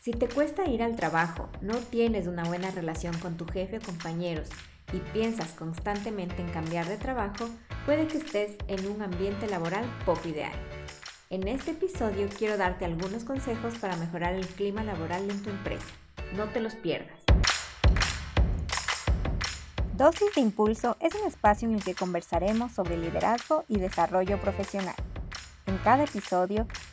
Si te cuesta ir al trabajo, no tienes una buena relación con tu jefe o compañeros y piensas constantemente en cambiar de trabajo, puede que estés en un ambiente laboral poco ideal. En este episodio quiero darte algunos consejos para mejorar el clima laboral en tu empresa. No te los pierdas. Dosis de Impulso es un espacio en el que conversaremos sobre liderazgo y desarrollo profesional. En cada episodio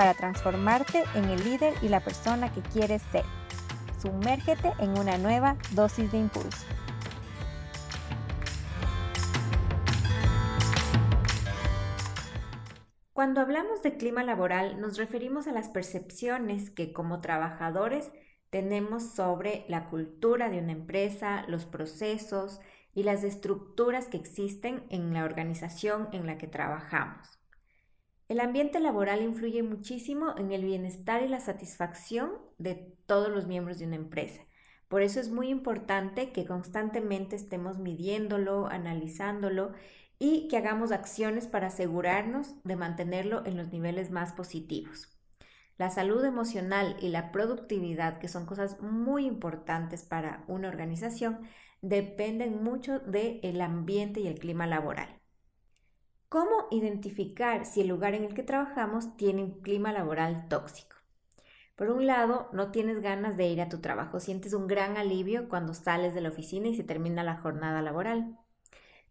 para transformarte en el líder y la persona que quieres ser. Sumérgete en una nueva dosis de impulso. Cuando hablamos de clima laboral nos referimos a las percepciones que como trabajadores tenemos sobre la cultura de una empresa, los procesos y las estructuras que existen en la organización en la que trabajamos. El ambiente laboral influye muchísimo en el bienestar y la satisfacción de todos los miembros de una empresa. Por eso es muy importante que constantemente estemos midiéndolo, analizándolo y que hagamos acciones para asegurarnos de mantenerlo en los niveles más positivos. La salud emocional y la productividad, que son cosas muy importantes para una organización, dependen mucho del ambiente y el clima laboral. ¿Cómo identificar si el lugar en el que trabajamos tiene un clima laboral tóxico? Por un lado, no tienes ganas de ir a tu trabajo, sientes un gran alivio cuando sales de la oficina y se termina la jornada laboral.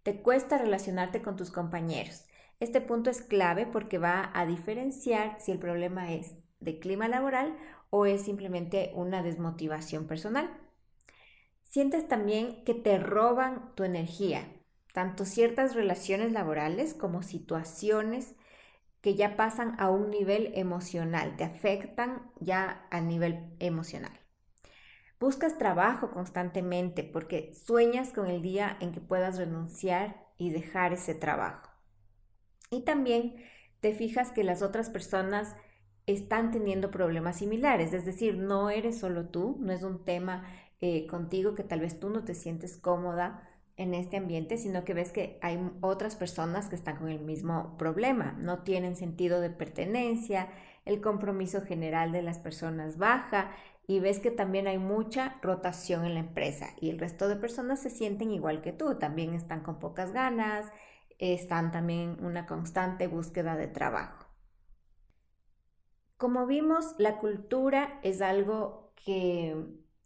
Te cuesta relacionarte con tus compañeros. Este punto es clave porque va a diferenciar si el problema es de clima laboral o es simplemente una desmotivación personal. Sientes también que te roban tu energía, tanto ciertas relaciones laborales como situaciones que ya pasan a un nivel emocional, te afectan ya a nivel emocional. Buscas trabajo constantemente porque sueñas con el día en que puedas renunciar y dejar ese trabajo. Y también te fijas que las otras personas están teniendo problemas similares, es decir, no eres solo tú, no es un tema eh, contigo que tal vez tú no te sientes cómoda en este ambiente, sino que ves que hay otras personas que están con el mismo problema, no tienen sentido de pertenencia, el compromiso general de las personas baja y ves que también hay mucha rotación en la empresa y el resto de personas se sienten igual que tú, también están con pocas ganas, están también en una constante búsqueda de trabajo. Como vimos, la cultura es algo que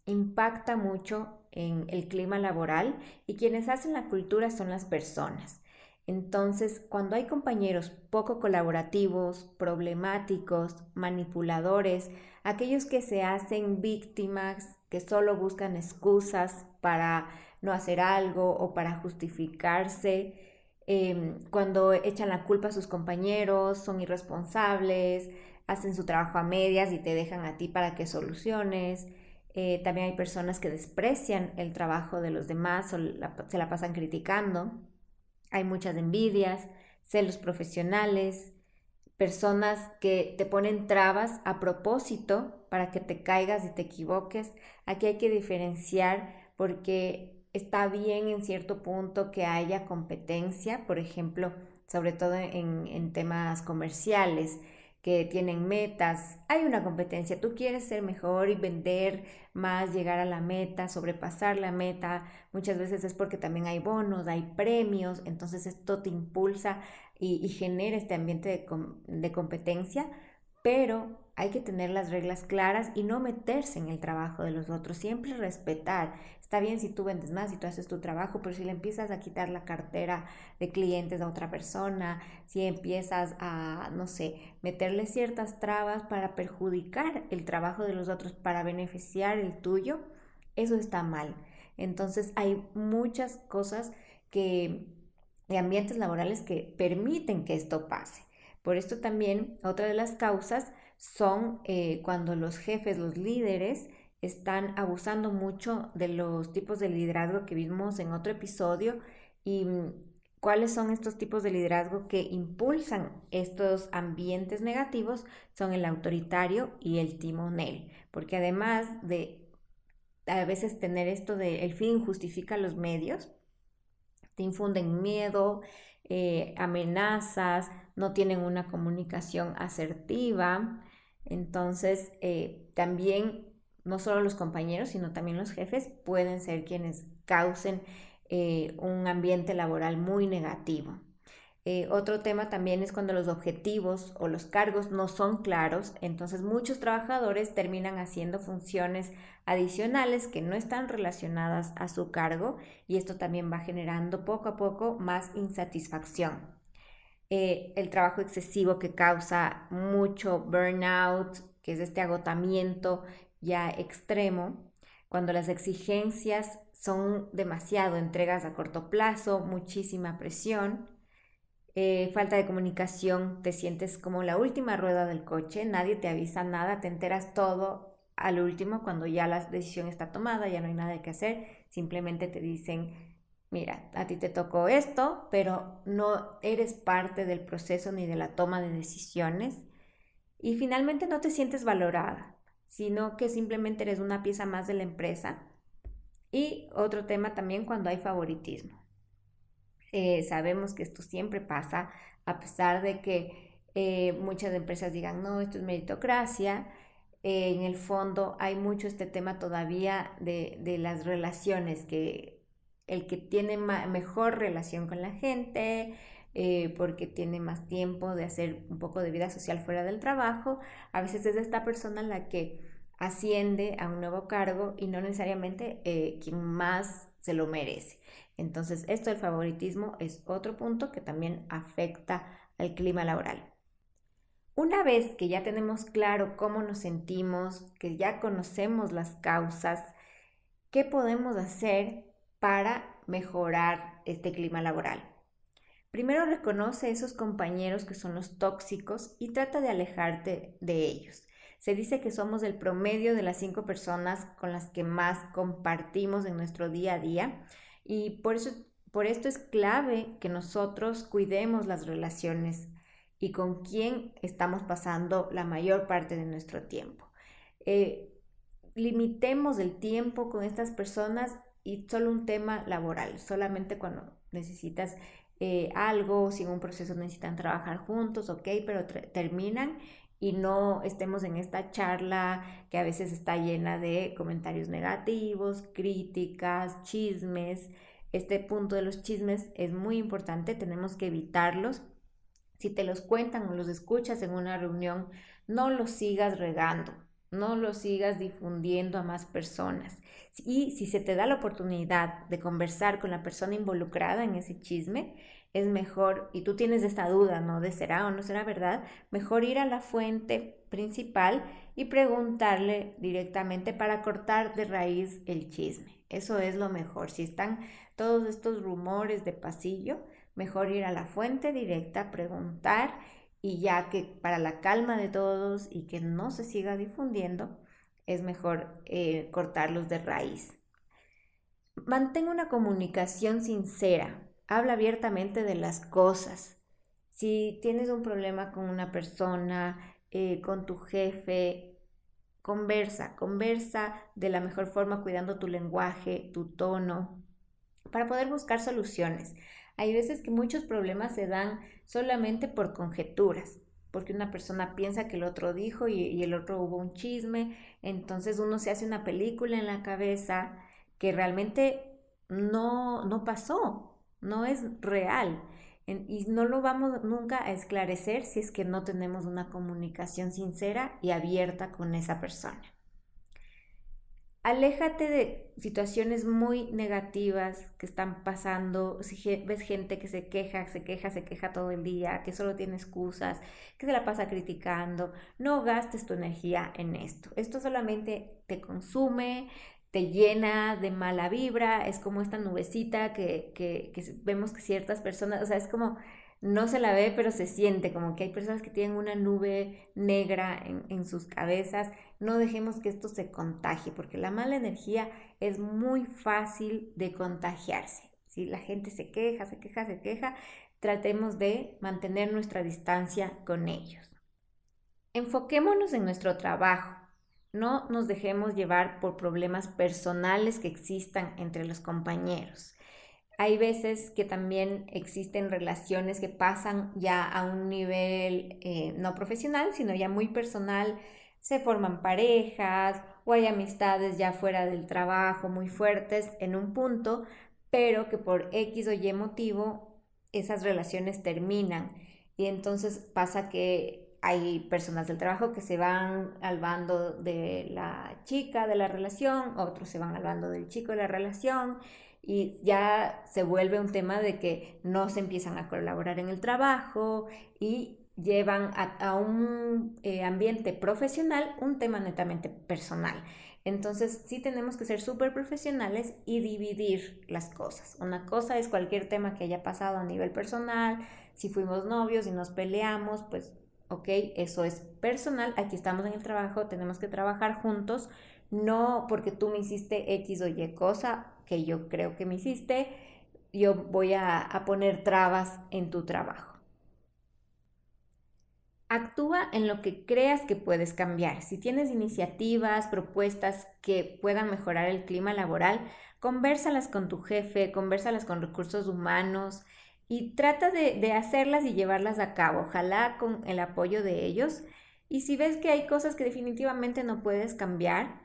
impacta mucho en el clima laboral y quienes hacen la cultura son las personas. Entonces, cuando hay compañeros poco colaborativos, problemáticos, manipuladores, aquellos que se hacen víctimas, que solo buscan excusas para no hacer algo o para justificarse, em, cuando echan la culpa a sus compañeros, son irresponsables, hacen su trabajo a medias y te dejan a ti para que soluciones, eh, también hay personas que desprecian el trabajo de los demás o se la pasan criticando. Hay muchas envidias, celos profesionales, personas que te ponen trabas a propósito para que te caigas y te equivoques. Aquí hay que diferenciar porque está bien en cierto punto que haya competencia, por ejemplo, sobre todo en temas comerciales que tienen metas, hay una competencia, tú quieres ser mejor y vender más, llegar a la meta, sobrepasar la meta, muchas veces es porque también hay bonos, hay premios, entonces esto te impulsa y, genera este ambiente de, de competencia, pero hay que tener las reglas claras y no meterse en el trabajo de los otros, siempre respetar. Está bien si tú vendes más y tú haces tu trabajo, pero si le empiezas a quitar la cartera de clientes a otra persona, si empiezas a, no sé, meterle ciertas trabas para perjudicar el trabajo de los otros, para beneficiar el tuyo, eso está mal. Entonces hay muchas cosas que, de ambientes laborales que permiten que esto pase. Por esto también otra de las causas son eh, cuando los jefes, los líderes, están abusando mucho de los tipos de liderazgo que vimos en otro episodio y mm, cuáles son estos tipos de liderazgo que impulsan estos ambientes negativos son el autoritario y el timonel, porque además de a veces tener esto de el fin justifica los medios, te infunden miedo, eh, amenazas, no tienen una comunicación asertiva. Entonces, eh, también no solo los compañeros, sino también los jefes pueden ser quienes causen eh, un ambiente laboral muy negativo. Eh, otro tema también es cuando los objetivos o los cargos no son claros, entonces muchos trabajadores terminan haciendo funciones adicionales que no están relacionadas a su cargo y esto también va generando poco a poco más insatisfacción. Eh, el trabajo excesivo que causa mucho burnout, que es este agotamiento ya extremo, cuando las exigencias son demasiado entregas a corto plazo, muchísima presión, eh, falta de comunicación, te sientes como la última rueda del coche, nadie te avisa nada, te enteras todo al último cuando ya la decisión está tomada, ya no hay nada que hacer, simplemente te dicen, mira, a ti te tocó esto, pero no eres parte del proceso ni de la toma de decisiones y finalmente no te sientes valorada, sino que simplemente eres una pieza más de la empresa. Y otro tema también cuando hay favoritismo. Eh, sabemos que esto siempre pasa, a pesar de que eh, muchas empresas digan, no, esto es meritocracia, eh, en el fondo hay mucho este tema todavía de, las relaciones, que el que tiene mejor relación con la gente, porque tiene más tiempo de hacer un poco de vida social fuera del trabajo, a veces es esta persona la que asciende a un nuevo cargo y no necesariamente quien más se lo merece. Entonces, esto del favoritismo es otro punto que también afecta al clima laboral. Una vez que ya tenemos claro cómo nos sentimos, que ya conocemos las causas, ¿qué podemos hacer para mejorar este clima laboral? Primero reconoce esos compañeros que son los tóxicos y trata de alejarte de ellos. Se dice que somos el promedio de las cinco personas con las que más compartimos en nuestro día a día y por, eso, por esto es clave que nosotros cuidemos las relaciones y con quién estamos pasando la mayor parte de nuestro tiempo. Eh, limitemos el tiempo con estas personas y solo un tema laboral, solamente cuando necesitas eh, algo, si en un proceso necesitan trabajar juntos, ok, pero terminan y no estemos en esta charla que a veces está llena de comentarios negativos, críticas, chismes. Este punto de los chismes es muy importante, tenemos que evitarlos. Si te los cuentan o los escuchas en una reunión, no los sigas regando, no los sigas difundiendo a más personas. Y si se te da la oportunidad de conversar con la persona involucrada en ese chisme, es mejor, y tú tienes esta duda, ¿no? De será o no será verdad, mejor ir a la fuente principal y preguntarle directamente para cortar de raíz el chisme. Eso es lo mejor. Si están todos estos rumores de pasillo, mejor ir a la fuente directa, preguntar y ya que para la calma de todos y que no se siga difundiendo, es mejor eh, cortarlos de raíz. Mantén una comunicación sincera, habla abiertamente de las cosas. Si tienes un problema con una persona, eh, con tu jefe, conversa, conversa de la mejor forma cuidando tu lenguaje, tu tono, para poder buscar soluciones. Hay veces que muchos problemas se dan solamente por conjeturas, porque una persona piensa que el otro dijo y, el otro hubo un chisme, entonces uno se hace una película en la cabeza que realmente no, no pasó, no es real. y no lo vamos nunca a esclarecer si es que no tenemos una comunicación sincera y abierta con esa persona. Aléjate de situaciones muy negativas que están pasando. Si ves gente que se queja, se queja, se queja todo el día, que solo tiene excusas, que se la pasa criticando, no gastes tu energía en esto. Esto solamente te consume, te llena de mala vibra, es como esta nubecita que, vemos que ciertas personas, o sea, es como no se la ve, pero se siente como que hay personas que tienen una nube negra en, sus cabezas. No dejemos que esto se contagie, porque la mala energía es muy fácil de contagiarse. Si la gente se queja, se queja, se queja, tratemos de mantener nuestra distancia con ellos. Enfoquémonos en nuestro trabajo. No nos dejemos llevar por problemas personales que existan entre los compañeros. Hay veces que también existen relaciones que pasan ya a un nivel eh, no profesional, sino ya muy personal. Se forman parejas o hay amistades ya fuera del trabajo muy fuertes en un punto, pero que por X o Y motivo esas relaciones terminan. Y entonces pasa que hay personas del trabajo que se van al bando de la chica de la relación, otros se van al bando del chico de la relación y ya se vuelve un tema de que no se empiezan a colaborar en el trabajo y llevan a, un eh, ambiente profesional un tema netamente personal. Entonces sí tenemos que ser súper profesionales y dividir las cosas. Una cosa es cualquier tema que haya pasado a nivel personal, si fuimos novios y nos peleamos, pues ok, eso es personal, aquí estamos en el trabajo, tenemos que trabajar juntos, no porque tú me hiciste X o Y cosa que yo creo que me hiciste, yo voy a, poner trabas en tu trabajo. Actúa en lo que creas que puedes cambiar. Si tienes iniciativas, propuestas que puedan mejorar el clima laboral, convérsalas con tu jefe, convérsalas con recursos humanos y trata de, hacerlas y llevarlas a cabo. Ojalá con el apoyo de ellos. Y si ves que hay cosas que definitivamente no puedes cambiar,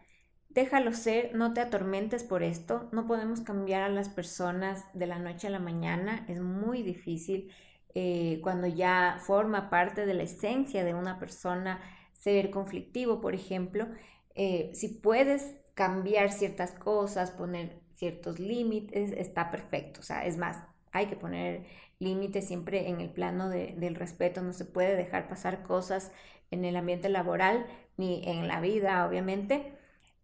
déjalo ser, no te atormentes por esto, no podemos cambiar a las personas de la noche a la mañana, es muy difícil eh, cuando ya forma parte de la esencia de una persona ser conflictivo, por ejemplo, eh, si puedes cambiar ciertas cosas, poner ciertos límites, está perfecto, o sea, es más, hay que poner límites siempre en el plano del respeto, no se puede dejar pasar cosas en el ambiente laboral ni en la vida, obviamente,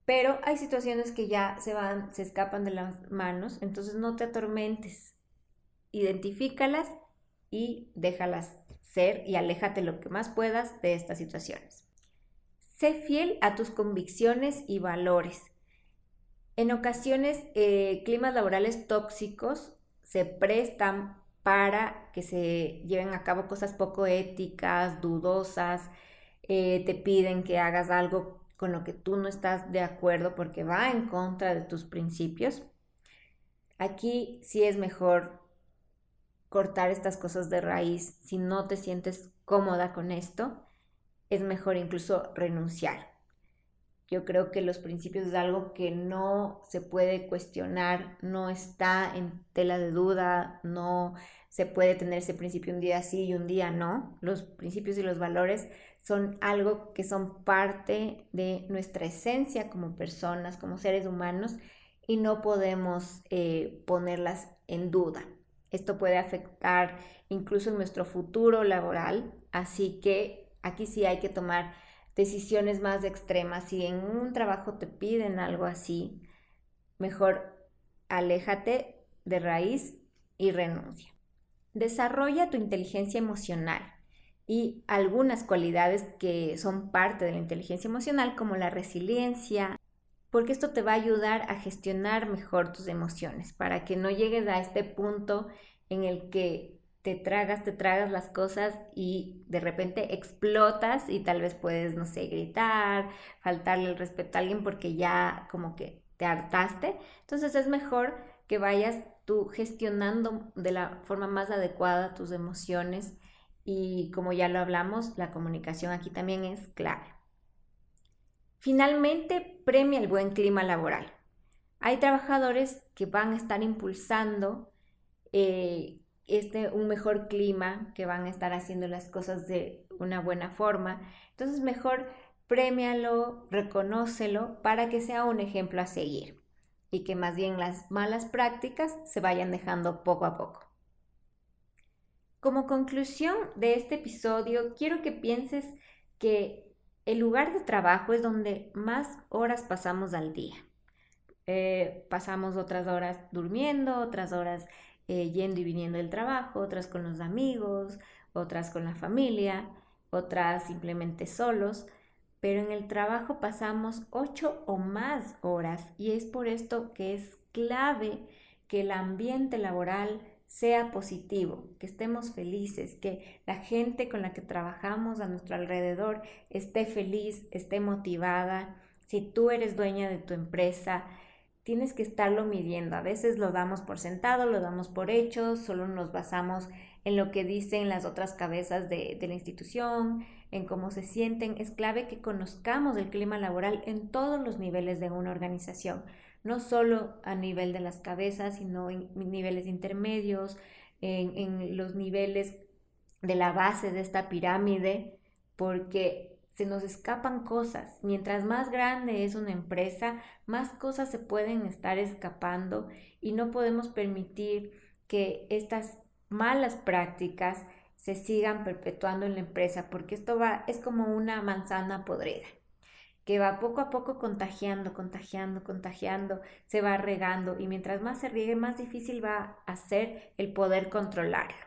pero hay situaciones que ya se van, se escapan de las manos, entonces no te atormentes. Identifícalas y déjalas ser y aléjate lo que más puedas de estas situaciones. Sé fiel a tus convicciones y valores. En ocasiones, eh, climas laborales tóxicos se prestan para que se lleven a cabo cosas poco éticas, dudosas, eh, te piden que hagas algo con lo que tú no estás de acuerdo porque va en contra de tus principios, aquí sí es mejor cortar estas cosas de raíz. Si no te sientes cómoda con esto, es mejor incluso renunciar. Yo creo que los principios es algo que no se puede cuestionar, no está en tela de duda, no se puede tener ese principio un día sí y un día no. Los principios y los valores son algo que son parte de nuestra esencia como personas, como seres humanos, y no podemos eh, ponerlas en duda. Esto puede afectar incluso nuestro futuro laboral, así que aquí sí hay que tomar decisiones más extremas. Si en un trabajo te piden algo así, mejor aléjate de raíz y renuncia. Desarrolla tu inteligencia emocional y algunas cualidades que son parte de la inteligencia emocional como la resiliencia, porque esto te va a ayudar a gestionar mejor tus emociones para que no llegues a este punto en el que te tragas, te tragas las cosas y de repente explotas y tal vez puedes, no sé, gritar, faltarle el respeto a alguien porque ya como que te hartaste. Entonces es mejor que vayas tú gestionando de la forma más adecuada tus emociones y como ya lo hablamos, la comunicación aquí también es clave. Finalmente, premia el buen clima laboral. Hay trabajadores que van a estar impulsando eh, este, un mejor clima, que van a estar haciendo las cosas de una buena forma. Entonces, mejor premialo, reconócelo para que sea un ejemplo a seguir y que más bien las malas prácticas se vayan dejando poco a poco. Como conclusión de este episodio, quiero que pienses que el lugar de trabajo es donde más horas pasamos al día. Eh, pasamos otras horas durmiendo, otras horas eh, yendo y viniendo del trabajo, otras con los amigos, otras con la familia, otras simplemente solos, pero en el trabajo pasamos ocho o más horas y es por esto que es clave que el ambiente laboral sea positivo, que estemos felices, que la gente con la que trabajamos a nuestro alrededor esté feliz, esté motivada. Si tú eres dueña de tu empresa, tienes que estarlo midiendo. A veces lo damos por sentado, lo damos por hecho, solo nos basamos en lo que dicen las otras cabezas de, la institución, en cómo se sienten. Es clave que conozcamos el clima laboral en todos los niveles de una organización, no solo a nivel de las cabezas, sino en niveles intermedios, en, en los niveles de la base de esta pirámide, porque se nos escapan cosas. Mientras más grande es una empresa, más cosas se pueden estar escapando y no podemos permitir que estas malas prácticas se sigan perpetuando en la empresa, porque esto va es como una manzana podrida que va poco a poco contagiando, contagiando, contagiando, se va regando y mientras más se riegue, más difícil va a ser el poder controlarlo.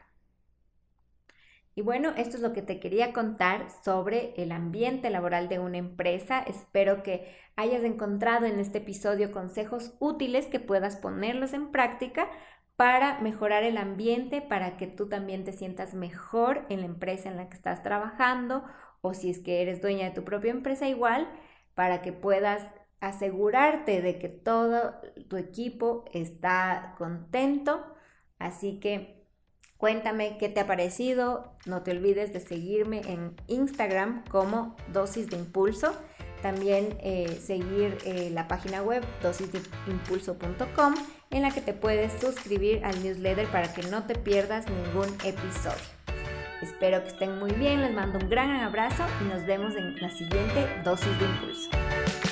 Y bueno, esto es lo que te quería contar sobre el ambiente laboral de una empresa. Espero que hayas encontrado en este episodio consejos útiles que puedas ponerlos en práctica para mejorar el ambiente, para que tú también te sientas mejor en la empresa en la que estás trabajando o si es que eres dueña de tu propia empresa igual, para que puedas asegurarte de que todo tu equipo está contento. Así que Cuéntame qué te ha parecido. No te olvides de seguirme en Instagram como Dosis de Impulso. También eh, seguir eh, la página web dosisdeimpulso.com en la que te puedes suscribir al newsletter para que no te pierdas ningún episodio. Espero que estén muy bien, les mando un gran abrazo y nos vemos en la siguiente dosis de impulso.